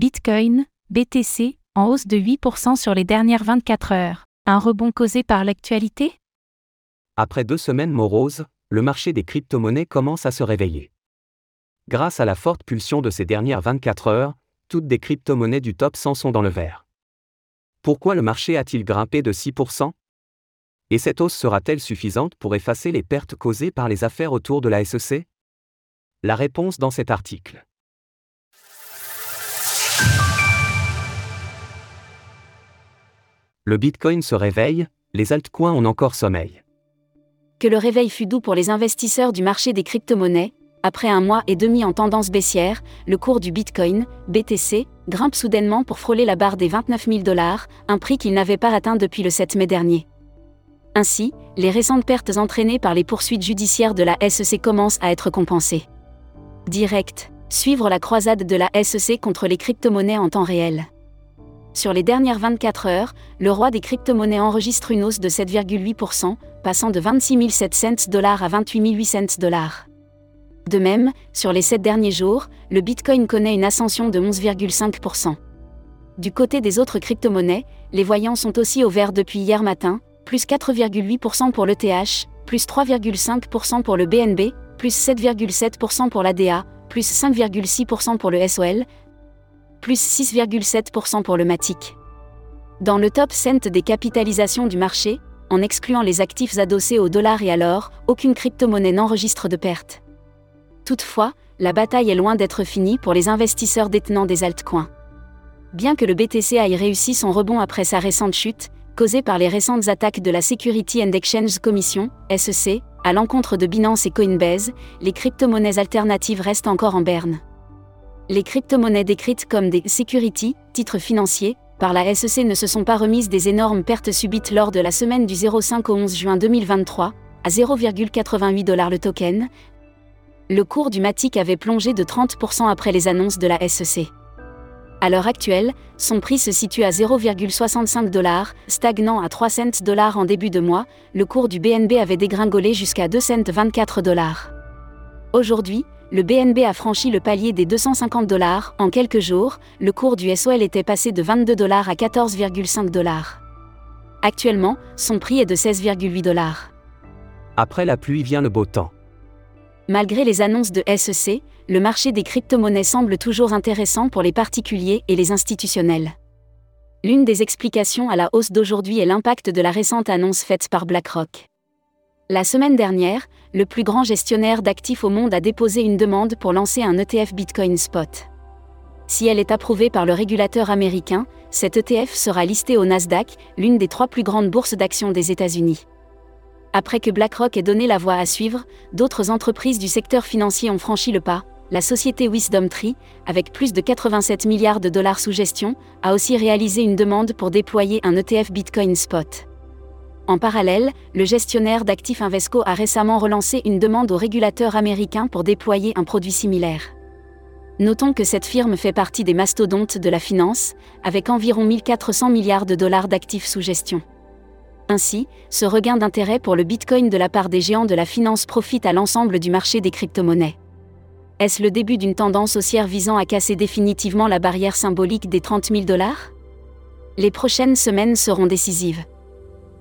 Bitcoin, BTC, en hausse de 8% sur les dernières 24 heures. Un rebond causé par l'actualité? Après deux semaines moroses, le marché des crypto-monnaies commence à se réveiller. Grâce à la forte pulsion de ces dernières 24 heures, toutes des crypto-monnaies du top 100 sont dans le vert. Pourquoi le marché a-t-il grimpé de 6% Et cette hausse sera-t-elle suffisante pour effacer les pertes causées par les affaires autour de la SEC La réponse dans cet article. Le Bitcoin se réveille, les altcoins ont encore sommeil. Que le réveil fut doux pour les investisseurs du marché des crypto-monnaies, après un mois et demi en tendance baissière, le cours du Bitcoin, BTC, grimpe soudainement pour frôler la barre des 29 000 dollars, un prix qu'il n'avait pas atteint depuis le 7 mai dernier. Ainsi, les récentes pertes entraînées par les poursuites judiciaires de la SEC commencent à être compensées. Direct, suivre la croisade de la SEC contre les crypto-monnaies en temps réel. Sur les dernières 24 heures, le roi des crypto-monnaies enregistre une hausse de 7,8%, passant de 26 700 dollars à 28 800 dollars. De même, sur les 7 derniers jours, le Bitcoin connaît une ascension de 11,5%. Du côté des autres crypto-monnaies, les voyants sont aussi au vert depuis hier matin, plus 4,8% pour l'ETH, plus 3,5% pour le BNB, plus 7,7% pour l'ADA, plus 5,6% pour le SOL, plus 6,7% pour le Matic. Dans le top cent des capitalisations du marché, en excluant les actifs adossés au dollar et à l'or, aucune crypto-monnaie n'enregistre de perte. Toutefois, la bataille est loin d'être finie pour les investisseurs détenant des altcoins. Bien que le BTC ait réussi son rebond après sa récente chute, causée par les récentes attaques de la Security and Exchange Commission, SEC, à l'encontre de Binance et Coinbase, les crypto-monnaies alternatives restent encore en berne les crypto-monnaies décrites comme des security, titres financiers, par la SEC ne se sont pas remises des énormes pertes subites lors de la semaine du 05 au 11 juin 2023, à 0,88 dollars le token. Le cours du Matic avait plongé de 30% après les annonces de la SEC. À l'heure actuelle, son prix se situe à 0,65 dollars, stagnant à 3 cents dollars en début de mois, le cours du BNB avait dégringolé jusqu'à 2 cents 24 dollars. Aujourd'hui, le BNB a franchi le palier des 250 dollars. En quelques jours, le cours du SOL était passé de 22 dollars à 14,5 dollars. Actuellement, son prix est de 16,8 dollars. Après la pluie vient le beau temps. Malgré les annonces de SEC, le marché des crypto-monnaies semble toujours intéressant pour les particuliers et les institutionnels. L'une des explications à la hausse d'aujourd'hui est l'impact de la récente annonce faite par BlackRock. La semaine dernière, le plus grand gestionnaire d'actifs au monde a déposé une demande pour lancer un ETF Bitcoin Spot. Si elle est approuvée par le régulateur américain, cet ETF sera listé au Nasdaq, l'une des trois plus grandes bourses d'actions des États-Unis. Après que BlackRock ait donné la voie à suivre, d'autres entreprises du secteur financier ont franchi le pas. La société Wisdom Tree, avec plus de 87 milliards de dollars sous gestion, a aussi réalisé une demande pour déployer un ETF Bitcoin Spot. En parallèle, le gestionnaire d'actifs Invesco a récemment relancé une demande au régulateur américain pour déployer un produit similaire. Notons que cette firme fait partie des mastodontes de la finance, avec environ 1400 milliards de dollars d'actifs sous gestion. Ainsi, ce regain d'intérêt pour le Bitcoin de la part des géants de la finance profite à l'ensemble du marché des crypto-monnaies. Est-ce le début d'une tendance haussière visant à casser définitivement la barrière symbolique des 30 000 dollars? Les prochaines semaines seront décisives.